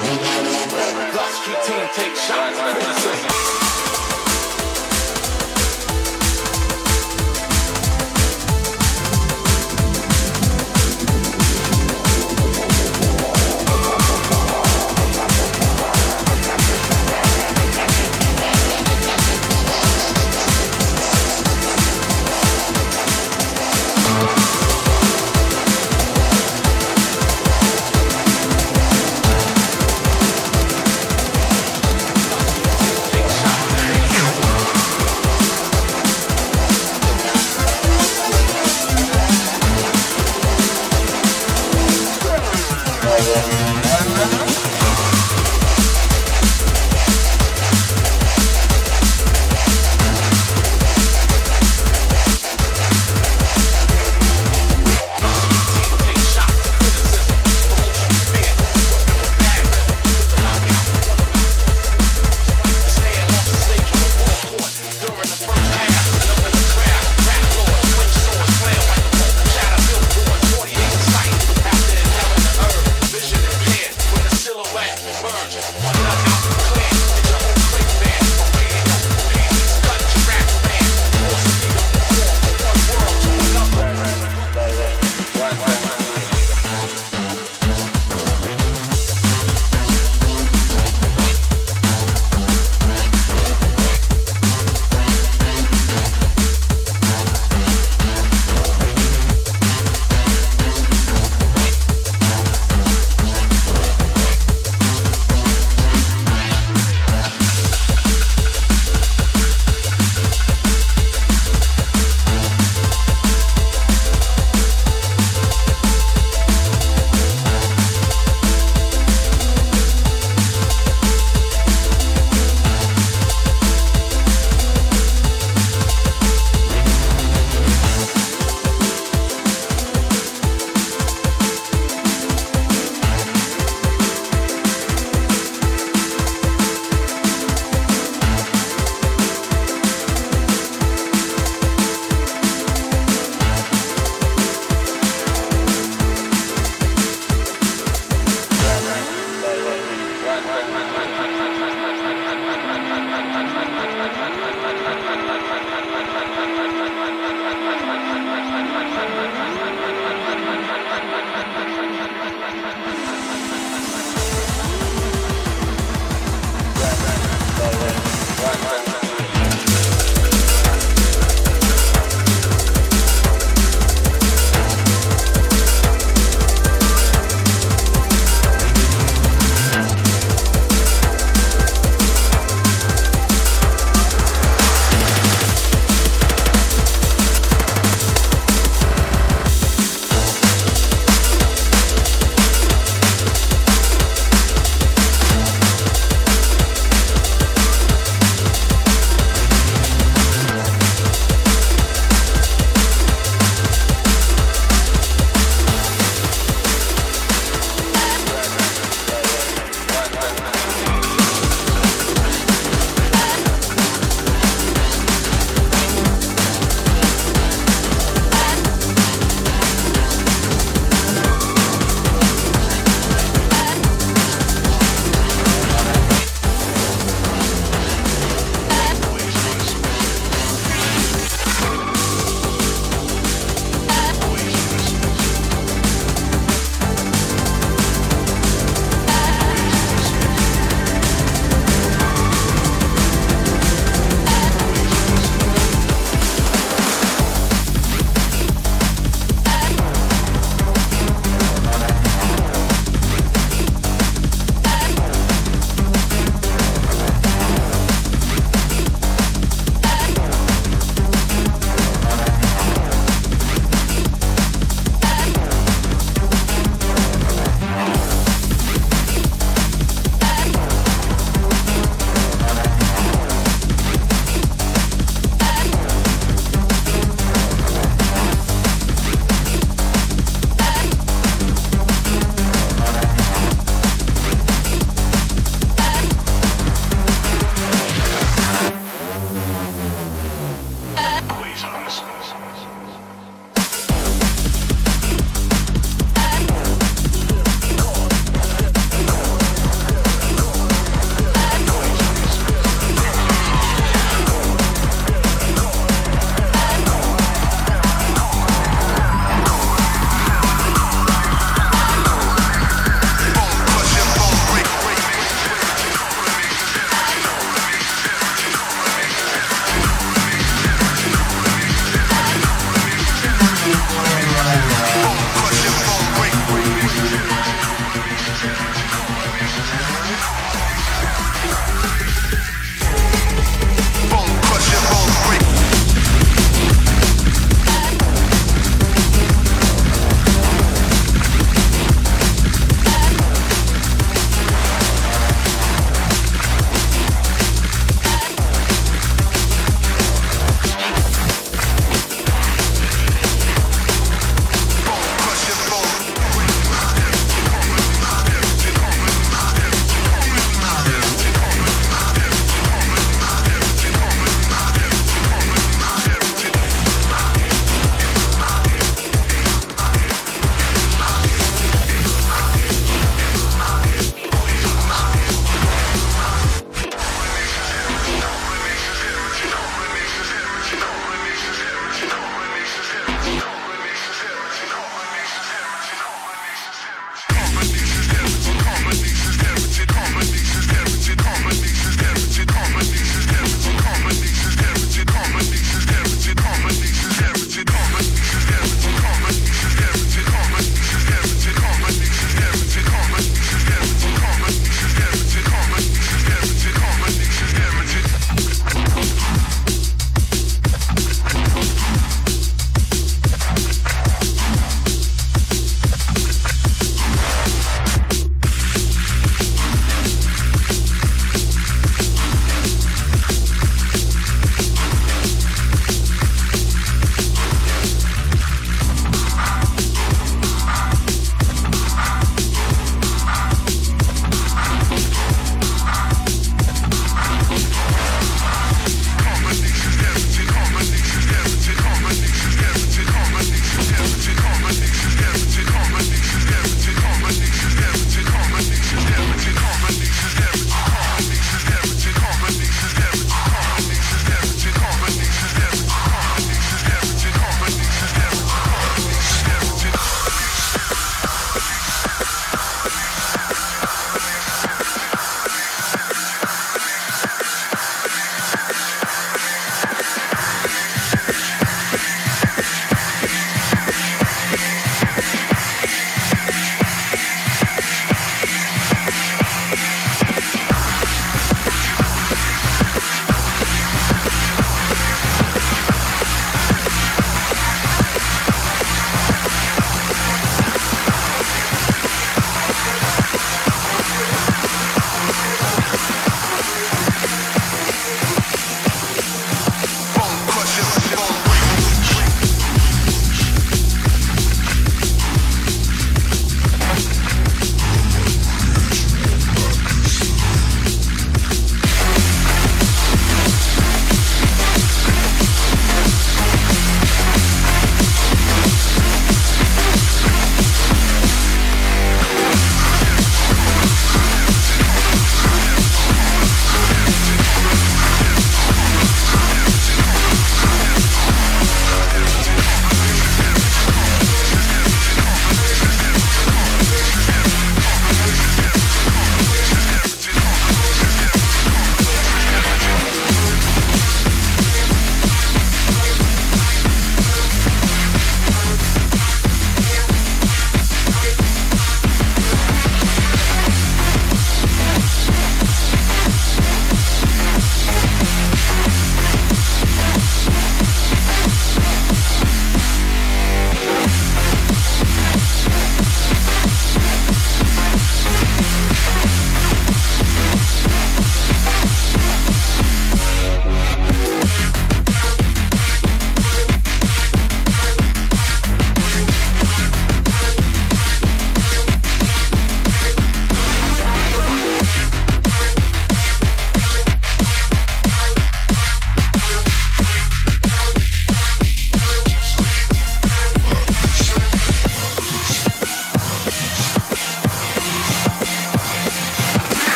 Lost street team take shots.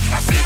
I see